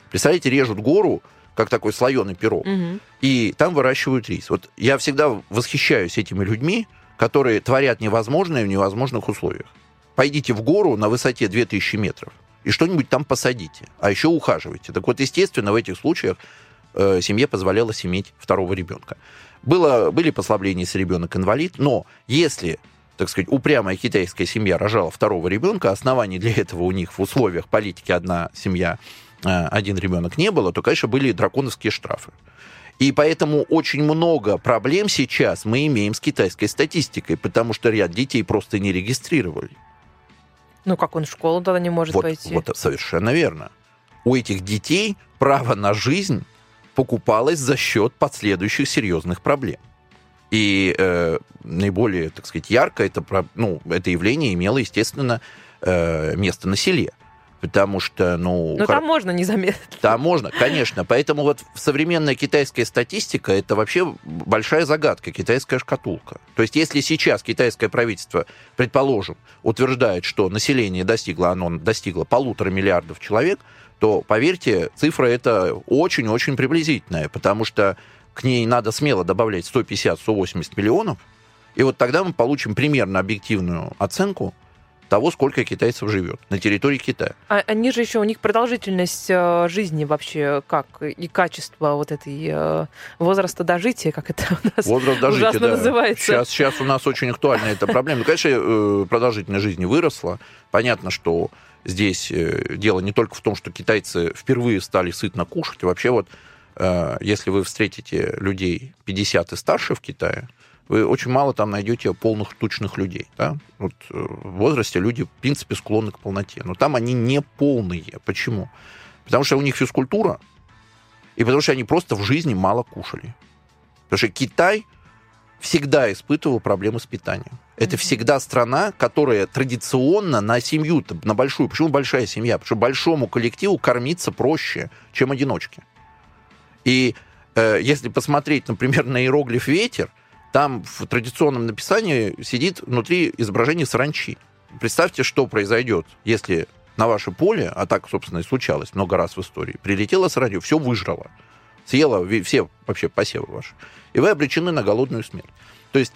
Представляете, режут гору, как такой слоеный пирог, Мгм. и там выращивают рис. Вот я всегда восхищаюсь этими людьми, которые творят невозможное в невозможных условиях. Пойдите в гору на высоте 2000 метров и что-нибудь там посадите, а еще ухаживайте. Так вот, естественно, в этих случаях э, семье позволялось иметь второго ребенка. Было, были послабления, если ребенок инвалид, но если так сказать, упрямая китайская семья рожала второго ребенка, оснований для этого у них в условиях политики одна семья, э, один ребенок не было, то, конечно, были драконовские штрафы. И поэтому очень много проблем сейчас мы имеем с китайской статистикой, потому что ряд детей просто не регистрировали. Ну, как он в школу тогда не может Вот, пойти? вот совершенно верно. У этих детей право на жизнь покупалось за счет последующих серьезных проблем. И э, наиболее, так сказать, ярко это, ну, это явление имело, естественно, э, место на селе. Потому что, ну... Ну, хор- там можно незаметно. Да, можно, конечно. Поэтому вот современная китайская статистика это вообще большая загадка, китайская шкатулка. То есть, если сейчас китайское правительство, предположим, утверждает, что население достигло, оно достигло полутора миллиардов человек, то, поверьте, цифра это очень-очень приблизительная, потому что к ней надо смело добавлять 150-180 миллионов, и вот тогда мы получим примерно объективную оценку того, сколько китайцев живет на территории Китая. А они же еще, у них продолжительность э, жизни вообще как? И качество вот этой э, возраста дожития, как это у нас Возраст дожития, ужасно да. называется. Сейчас, сейчас у нас очень актуальна эта проблема. Ну, конечно, э, продолжительность жизни выросла. Понятно, что здесь э, дело не только в том, что китайцы впервые стали сытно кушать. Вообще вот если вы встретите людей 50 и старше в Китае, вы очень мало там найдете полных тучных людей. Да? Вот э, в возрасте люди, в принципе, склонны к полноте. Но там они не полные. Почему? Потому что у них физкультура, и потому что они просто в жизни мало кушали. Потому что Китай всегда испытывал проблемы с питанием. Это всегда страна, которая традиционно на семью, на большую. Почему большая семья? Потому что большому коллективу кормиться проще, чем одиночке. И э, если посмотреть, например, на иероглиф ветер, там в традиционном написании сидит внутри изображение саранчи. Представьте, что произойдет, если на ваше поле, а так, собственно, и случалось много раз в истории, прилетела саранча, все выжрала, съела все вообще посевы ваши, и вы обречены на голодную смерть. То есть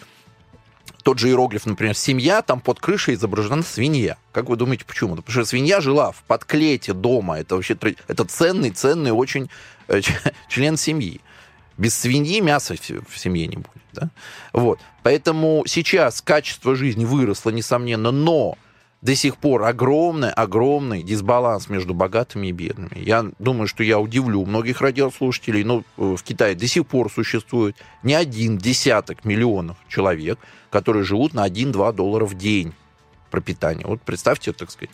тот же иероглиф, например, семья, там под крышей изображена свинья. Как вы думаете, почему? Потому что свинья жила в подклете дома. Это вообще это ценный, ценный очень э, [LAUGHS] член семьи. Без свиньи мяса в семье не будет. Да? Вот. Поэтому сейчас качество жизни выросло, несомненно, но до сих пор огромный, огромный дисбаланс между богатыми и бедными. Я думаю, что я удивлю многих радиослушателей, но э, в Китае до сих пор существует не один десяток миллионов человек, которые живут на 1-2 доллара в день пропитания. Вот представьте, так сказать,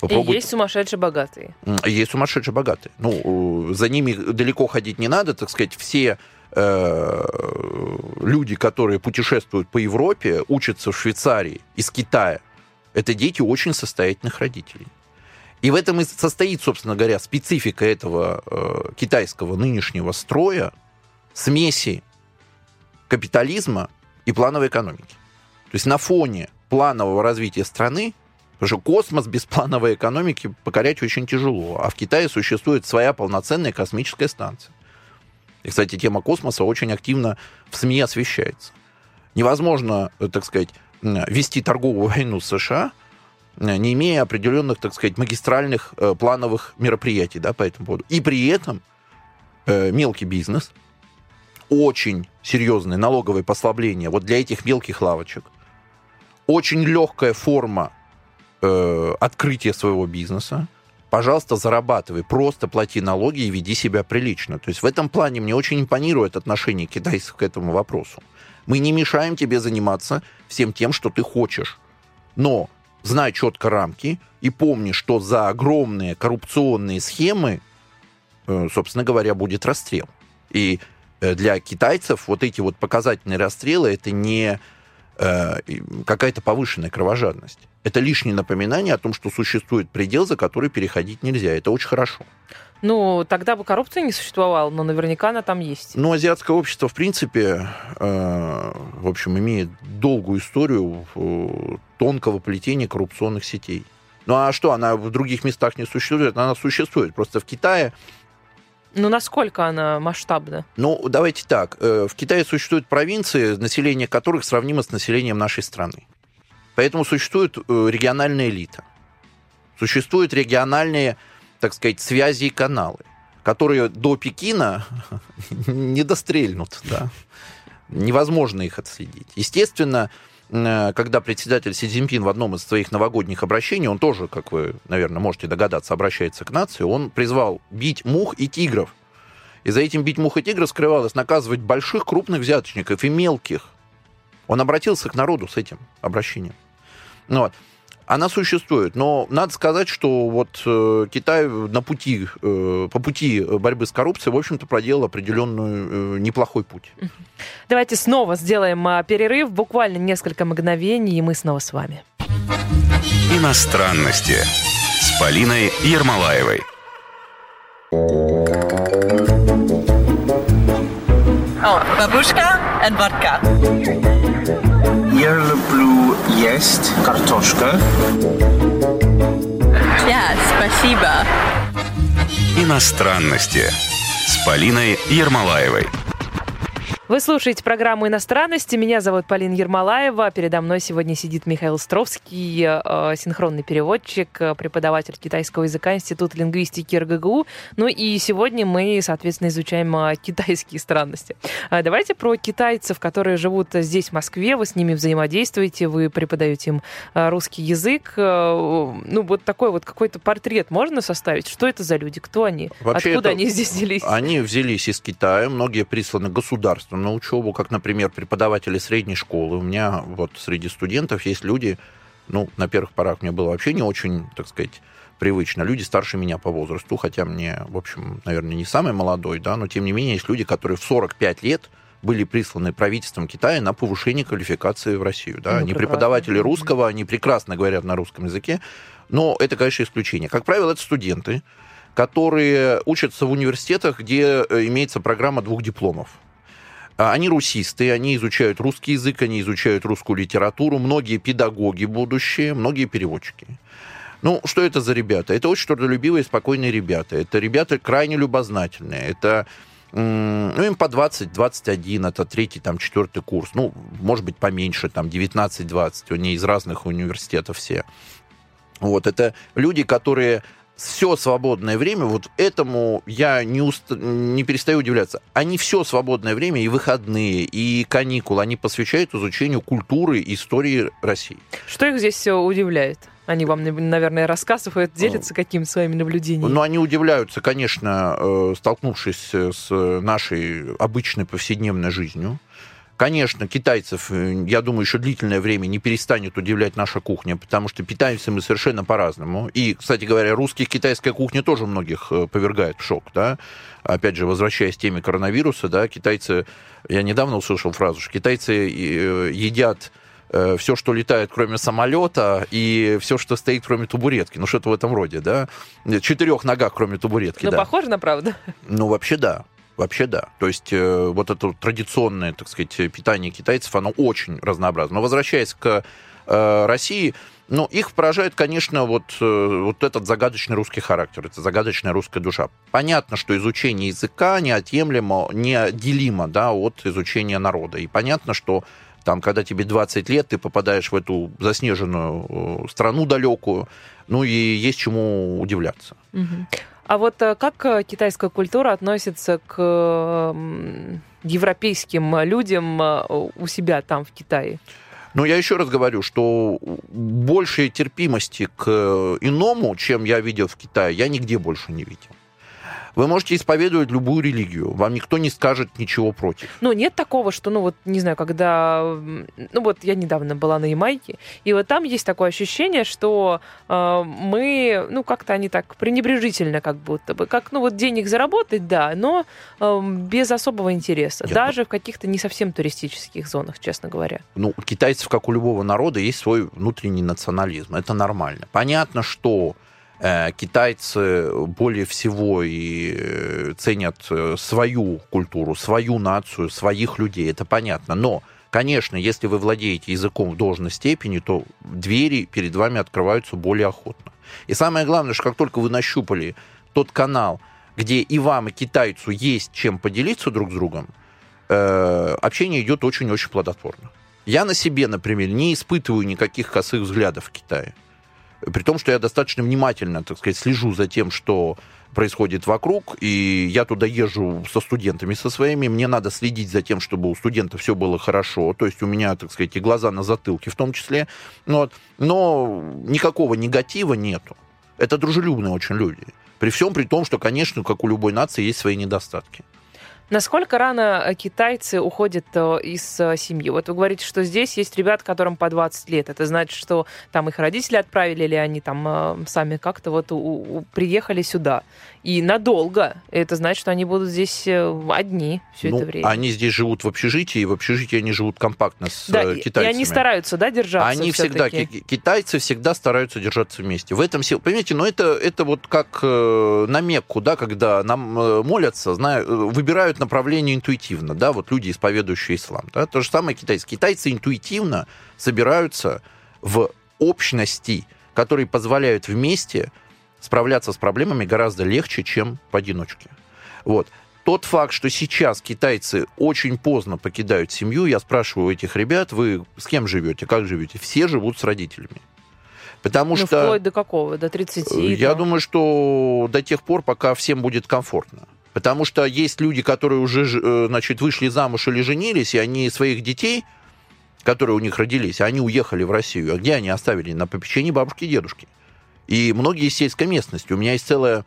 Попробуйте. И есть сумасшедшие богатые. Есть сумасшедшие богатые. Ну, за ними далеко ходить не надо, так сказать, все э, люди, которые путешествуют по Европе, учатся в Швейцарии, из Китая, это дети очень состоятельных родителей. И в этом и состоит, собственно говоря, специфика этого э, китайского нынешнего строя, смеси капитализма и плановой экономики. То есть на фоне планового развития страны Потому что космос без плановой экономики покорять очень тяжело. А в Китае существует своя полноценная космическая станция. И, кстати, тема космоса очень активно в СМИ освещается. Невозможно, э, так сказать, вести торговую войну с США, э, не имея определенных, так сказать, магистральных э, плановых мероприятий да, по этому поводу. И при этом э, мелкий бизнес, очень серьезные налоговые послабления вот для этих мелких лавочек, очень легкая форма э, открытия своего бизнеса, пожалуйста, зарабатывай, просто плати налоги и веди себя прилично. То есть в этом плане мне очень импонирует отношение китайцев к этому вопросу. Мы не мешаем тебе заниматься всем тем, что ты хочешь. Но знай четко рамки и помни, что за огромные коррупционные схемы, э, собственно говоря, будет расстрел. И э, для китайцев вот эти вот показательные расстрелы это не какая-то повышенная кровожадность. Это лишнее напоминание о том, что существует предел, за который переходить нельзя. Это очень хорошо. Ну, тогда бы коррупции не существовало, но наверняка она там есть. Ну, азиатское общество, в принципе, э, в общем, имеет долгую историю э, тонкого плетения коррупционных сетей. Ну, а что, она в других местах не существует? Она существует. Просто в Китае ну, насколько она масштабна? Ну, давайте так. Э, в Китае существуют провинции, население которых сравнимо с населением нашей страны. Поэтому существует э, региональная элита. Существуют региональные, так сказать, связи и каналы, которые до Пекина [LAUGHS] не дострельнут. Да? Невозможно их отследить. Естественно, когда председатель Си Цзиньпин в одном из своих новогодних обращений, он тоже, как вы, наверное, можете догадаться, обращается к нации, он призвал бить мух и тигров. И за этим бить мух и тигров скрывалось наказывать больших, крупных взяточников и мелких. Он обратился к народу с этим обращением. Ну, вот. Она существует, но надо сказать, что вот э, Китай на пути, э, по пути борьбы с коррупцией, в общем-то, проделал определенный э, неплохой путь. Давайте снова сделаем э, перерыв, буквально несколько мгновений, и мы снова с вами. Иностранности с Полиной Ермолаевой. О, бабушка и водка. Я люблю есть картошка. Да, спасибо. Иностранности с Полиной Ермолаевой. Вы слушаете программу «Иностранности». Меня зовут Полина Ермолаева. Передо мной сегодня сидит Михаил Стровский, э, синхронный переводчик, э, преподаватель китайского языка Института лингвистики РГГУ. Ну и сегодня мы, соответственно, изучаем э, китайские странности. А давайте про китайцев, которые живут здесь, в Москве. Вы с ними взаимодействуете, вы преподаете им русский язык. Ну, вот такой вот какой-то портрет можно составить? Что это за люди? Кто они? Вообще Откуда это- они здесь взялись? Они взялись из Китая, многие присланы государством на учебу, как, например, преподаватели средней школы. У меня вот среди студентов есть люди, ну, на первых порах мне было вообще не очень, так сказать, привычно. Люди старше меня по возрасту, хотя мне, в общем, наверное, не самый молодой, да, но тем не менее есть люди, которые в 45 лет были присланы правительством Китая на повышение квалификации в Россию. Да? Ну, они прекрасно. преподаватели русского, они прекрасно говорят на русском языке, но это, конечно, исключение. Как правило, это студенты, которые учатся в университетах, где э, имеется программа двух дипломов. А, Они русисты, они изучают русский язык, они изучают русскую литературу, многие педагоги будущие, многие переводчики. Ну, что это за ребята? Это очень трудолюбивые, спокойные ребята. Это ребята крайне любознательные. Это ну, им по 20-21, это третий, там, четвертый курс. Ну, может быть, поменьше, там, 19-20. Они из разных университетов все. Вот, это люди, которые все свободное время, вот этому я не, уст... не перестаю удивляться. Они все свободное время, и выходные, и каникулы, они посвящают изучению культуры и истории России. Что их здесь все удивляет? Они вам, наверное, рассказывают, делятся какими-то своими наблюдениями. Но они удивляются, конечно, э, столкнувшись с нашей обычной повседневной жизнью. Конечно, китайцев, э, я думаю, еще длительное время не перестанет удивлять наша кухня, потому что питаемся мы совершенно по-разному. И, кстати говоря, русских китайская кухня тоже многих э, повергает в шок, да. Опять же, возвращаясь к теме коронавируса, да, китайцы, я недавно услышал фразу, что китайцы э, едят все, что летает, кроме самолета, и все, что стоит, кроме табуретки. Ну, что-то в этом роде, да? Четырех ногах, кроме табуретки, Ну, да. похоже на правду. Ну, вообще да. Вообще да. То есть э, вот это традиционное, так сказать, питание китайцев, оно очень разнообразно. Но возвращаясь к э, России, ну, их поражает, конечно, вот, э, вот этот загадочный русский характер, это загадочная русская душа. Понятно, что изучение языка неотъемлемо, неотделимо да, от изучения народа. И понятно, что там, когда тебе 20 лет, ты попадаешь в эту заснеженную э, страну далекую, ну и есть чему удивляться. Мгм. А вот э, как э, китайская культура относится к европейским людям э, у себя там, в Китае? Но я еще раз говорю, что большей терпимости к иному, чем я видел в Китае, я нигде больше не видел. Вы можете исповедовать любую религию, вам никто не скажет ничего против. Ну, нет такого, что, ну, вот, не знаю, когда... Ну, вот я недавно была на Ямайке, и вот там есть такое ощущение, что э, мы, ну, как-то они так пренебрежительно как будто бы, как, ну, вот денег заработать, да, но э, без особого интереса, Нет, даже в каких-то не совсем туристических зонах, честно говоря. Ну, у китайцев, как у любого народа, есть свой внутренний национализм. Это нормально. Понятно, что китайцы более всего и э, ценят э, свою культуру, свою нацию, своих людей. Это понятно. Но, конечно, если вы владеете языком в должной степени, то двери перед вами открываются более охотно. И самое главное, что как только вы нащупали тот канал, где и вам, и китайцу есть чем поделиться друг с другом, э, общение идет очень-очень плодотворно. Я на себе, например, не испытываю никаких косых взглядов в Китае. При том, что я достаточно внимательно, так сказать, слежу за тем, что происходит вокруг, и я туда езжу со студентами со своими, мне надо следить за тем, чтобы у студентов все было хорошо, то есть у меня, так сказать, и глаза на затылке в том числе, Ну вот. но никакого негатива нету. Это дружелюбные очень люди. При всем при том, что, конечно, как у любой нации, есть свои недостатки. Насколько рано э, китайцы уходят э, из э, семьи? Вот вы говорите, что здесь есть ребята, которым по 20 лет. Это значит, что там их родители отправили, или они там сами как-то вот у- у- приехали сюда. И надолго. Это значит, что они будут здесь одни все Ну, это время. Они здесь живут в общежитии, и в общежитии они живут компактно с да, э, и- китайцами. они стараются, да, держаться Они всегда, ки- китайцы всегда стараются держаться вместе. В этом сила. Понимаете, но это, это вот как э, на Мекку, да, когда нам молятся, знаю, выбирают направление интуитивно, да, вот люди, исповедующие ислам. Да, то же самое китайцы. Китайцы интуитивно собираются в общности, которые позволяют вместе справляться с проблемами гораздо легче, чем поодиночке. Вот. тот факт, что сейчас китайцы очень поздно покидают семью, я спрашиваю этих ребят, вы с кем живете, как живете? Все живут с родителями. Потому ну, что... вплоть до какого? До 30? Я там? думаю, что до тех пор, пока всем будет комфортно. Потому что есть люди, которые уже э, значит, вышли замуж или женились, и они своих детей, которые у них родились, они уехали в Россию. А где они оставили? На попечении бабушки и дедушки. И многие из сельской местности. У меня есть целая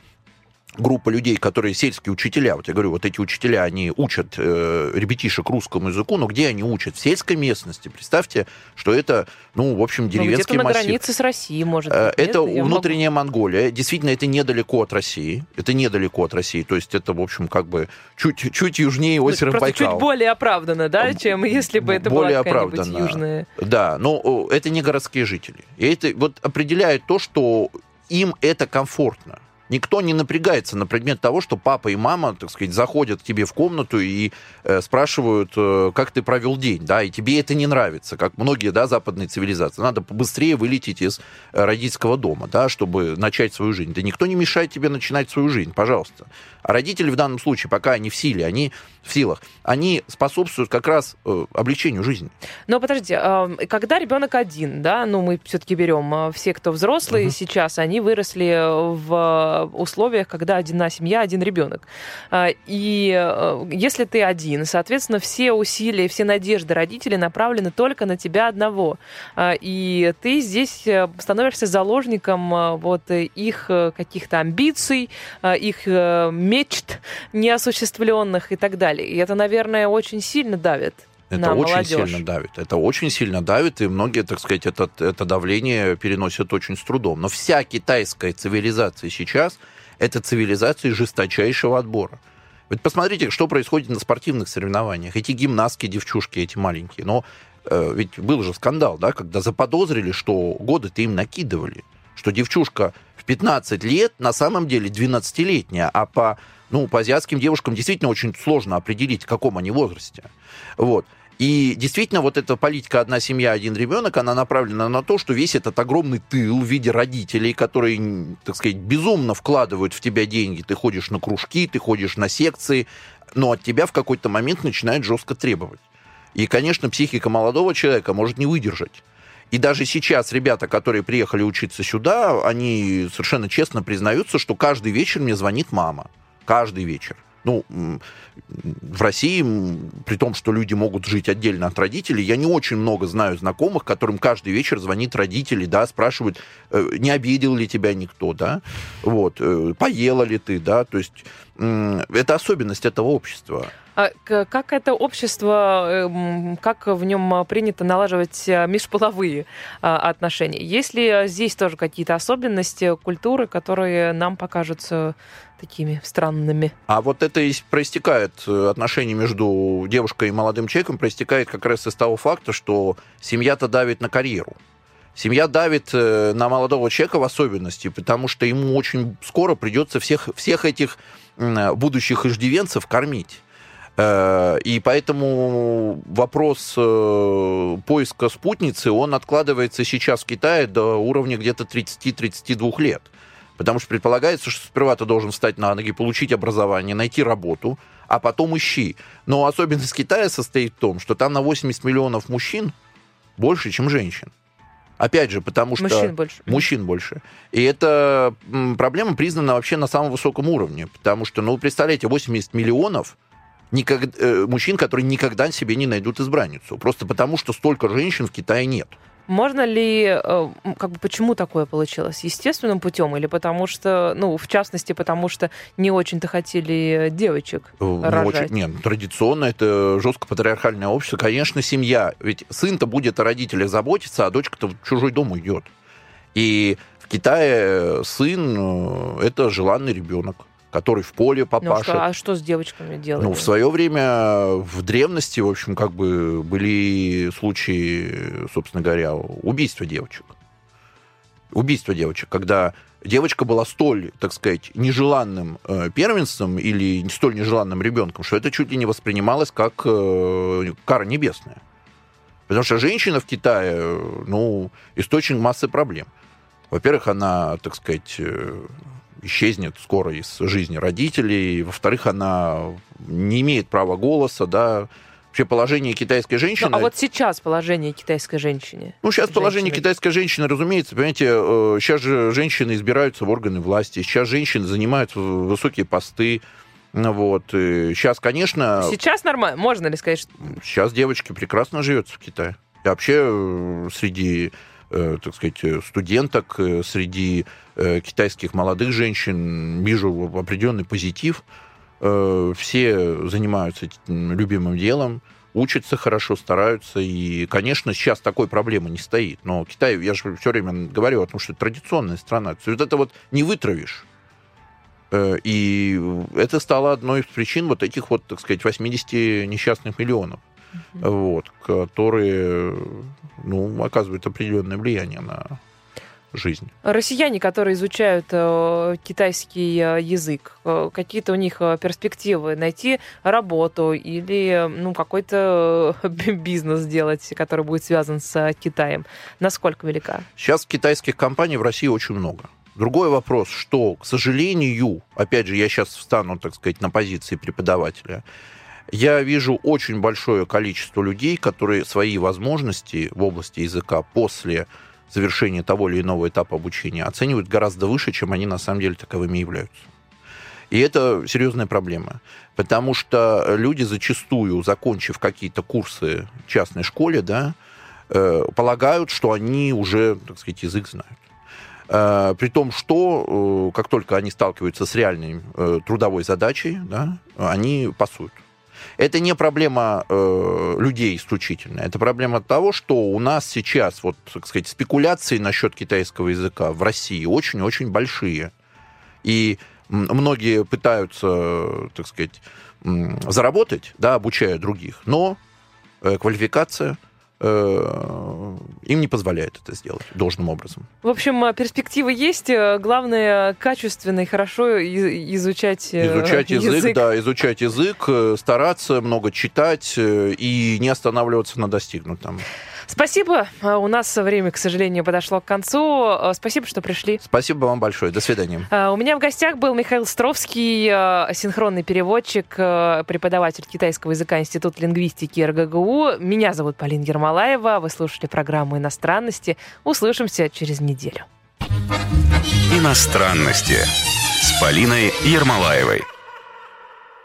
группа людей, которые сельские учителя, вот я говорю, вот эти учителя, они учат э, ребятишек русскому языку, но где они учат? В сельской местности. Представьте, что это, ну, в общем, деревенский ну, массив. на границе с Россией, может Э, быть. Это нет? Внутренняя Монголия. Действительно, это недалеко от России. Это недалеко от России. То есть это, в общем, как бы чуть, чуть южнее могу... озера Просто Байкал. чуть более оправданно, да, чем если бы это более была оправданно. южная. Да, но это не городские жители. И это вот определяет то, что им это комфортно. Никто не напрягается на предмет того, что папа и мама, так сказать, заходят к тебе в комнату и э, спрашивают, э, как ты провел день, да, и тебе это не нравится, как многие, да, западные цивилизации. Надо побыстрее вылететь из э, родительского дома, да, чтобы начать свою жизнь. Да никто не мешает тебе начинать свою жизнь, пожалуйста. А родители в данном случае, пока они в силе, они в силах, они способствуют как раз э, облегчению жизни. Но подождите, э, когда ребенок один, да, ну мы все-таки берем э, все, кто взрослые Мгм. сейчас, они выросли в условиях, когда одна семья, один ребенок. Э, И э, если ты один, соответственно, все усилия, все надежды родителей направлены только на тебя одного. Э, И ты здесь э, становишься заложником э, вот э, их э, каких-то амбиций, э, их э, мечт неосуществленных и так далее. И это, наверное, очень сильно давит. Это на очень молодежь. сильно давит. Это очень сильно давит, и многие, так сказать, это, это давление переносят очень с трудом. Но вся китайская цивилизация сейчас это цивилизация жесточайшего отбора. Вот посмотрите, что происходит на спортивных соревнованиях. Эти гимнастки, девчушки, эти маленькие. Но э, ведь был же скандал, да, когда заподозрили, что годы-то им накидывали. Что девчушка в 15 лет на самом деле 12-летняя, а по, ну, по азиатским девушкам действительно очень сложно определить, в каком они возрасте. Вот. И действительно, вот эта политика «одна семья, один ребенок», она направлена на то, что весь этот огромный тыл в виде родителей, которые, так сказать, безумно вкладывают в тебя деньги. Ты ходишь на кружки, ты ходишь на секции, но от тебя в какой-то момент начинают жестко требовать. И, конечно, психика молодого человека может не выдержать. И даже сейчас ребята, которые приехали учиться сюда, они совершенно честно признаются, что каждый вечер мне звонит мама. Каждый вечер. Ну, в России, при том, что люди могут жить отдельно от родителей, я не очень много знаю знакомых, которым каждый вечер звонит родители, да, спрашивают, э, не обидел ли тебя никто, да, вот, э, поела ли ты, да, то есть это особенность этого общества. А как это общество, эм, как в нем принято налаживать э, межполовые а, отношения? Есть ли здесь тоже какие-то особенности культуры, которые нам покажутся такими странными? А вот это и проистекает, э, отношение между девушкой и молодым человеком проистекает как раз из того факта, что семья-то давит на карьеру. Семья давит э, на молодого человека в особенности, потому что ему очень скоро придется всех, всех этих будущих иждивенцев кормить. Э, И поэтому вопрос э, поиска спутницы, он откладывается сейчас в Китае до уровня где-то 30-32 лет. Потому что предполагается, что сперва ты должен встать на ноги, получить образование, найти работу, а потом ищи. Но особенность Китая состоит в том, что там на 80 миллионов мужчин больше, чем женщин. Опять же, потому что... Мужчин больше. Мужчин больше. И эта проблема признана вообще на самом высоком уровне. Потому что, ну, вы представляете, 80 миллионов никогда, э, мужчин, которые никогда себе не найдут избранницу. Просто потому, что столько женщин в Китае нет. Можно ли, э, как бы, почему такое получилось? Естественным путем или потому что, ну, в частности, потому что не очень-то хотели девочек Э, ну, рожать? очень- нет, традиционно это жестко патриархальное общество. Конечно, семья. Ведь сын-то будет о родителях заботиться, а дочка-то в чужой дом уйдет. И в Китае сын это желанный ребенок, который в поле Ну, попашет. что- а что с девочками делать? Ну, в свое время, в древности, в общем, как бы были случаи, собственно говоря, убийства девочек. Убийство девочек, когда девочка была столь, так сказать, нежеланным э, первенством или столь нежеланным ребенком, что это чуть ли не воспринималось как э, кара небесная. Потому что женщина в Китае, э, ну, источник массы проблем. Во-первых, она, так сказать, исчезнет скоро из жизни родителей. Во-вторых, она не имеет права голоса, да, вообще положение китайской женщины... Ну, а вот сейчас положение китайской женщины? Ну, сейчас женщины. положение китайской женщины, разумеется, понимаете, сейчас же женщины избираются в органы власти, сейчас женщины занимают высокие посты, вот. сейчас, конечно... Сейчас нормально? Можно ли сказать, что... Сейчас девочки прекрасно живет в Китае. И вообще среди Э, так сказать, студенток, э, среди э, китайских молодых женщин вижу определенный позитив. Все занимаются любимым делом, учатся хорошо, стараются. И, конечно, сейчас такой проблемы не стоит. Но Китай, я же все время говорю о том, что это традиционная страна. Вот это вот не вытравишь. И это стало одной из причин вот этих вот, так сказать, 80 несчастных миллионов вот, которые ну, оказывают определенное влияние на жизнь. Россияне, которые изучают э, китайский э, язык, э, какие-то у них перспективы найти работу или ну, какой-то [LAUGHS] бизнес сделать, который будет связан с Китаем? Насколько велика? Сейчас китайских компаний в России очень много. Другой вопрос, что, к сожалению, опять же, я сейчас встану, так сказать, на позиции преподавателя, я вижу очень большое количество людей, которые свои возможности в области языка после завершения того или иного этапа обучения оценивают гораздо выше, чем они на самом деле таковыми являются. И это серьезная проблема, потому что люди зачастую, закончив какие-то курсы в частной школе, да, э, полагают, что они уже, так сказать, язык знают. Э, при том, что э, как только они сталкиваются с реальной трудовой задачей, да, они пасуют. Это не проблема э, людей исключительно. Это проблема того, что у нас сейчас, вот, так сказать, спекуляции насчет китайского языка в России очень-очень большие. И многие пытаются, так сказать, заработать, да, обучая других, но э, квалификация им не позволяет это сделать должным образом. В общем, э, перспективы есть. Э, главное, качественно и хорошо изучать, изучать язык. язык. Да, изучать язык, стараться много читать и не останавливаться на достигнутом. Спасибо. А, у нас время, к сожалению, подошло к концу. А, спасибо, что пришли. Спасибо вам большое. До свидания. А, у меня в гостях был Михаил Стровский, синхронный переводчик, преподаватель китайского языка Института лингвистики РГГУ. Меня зовут Полина Ермолаева. Вы слушали программу «Иностранности». Услышимся через неделю. «Иностранности» с Полиной Ермолаевой.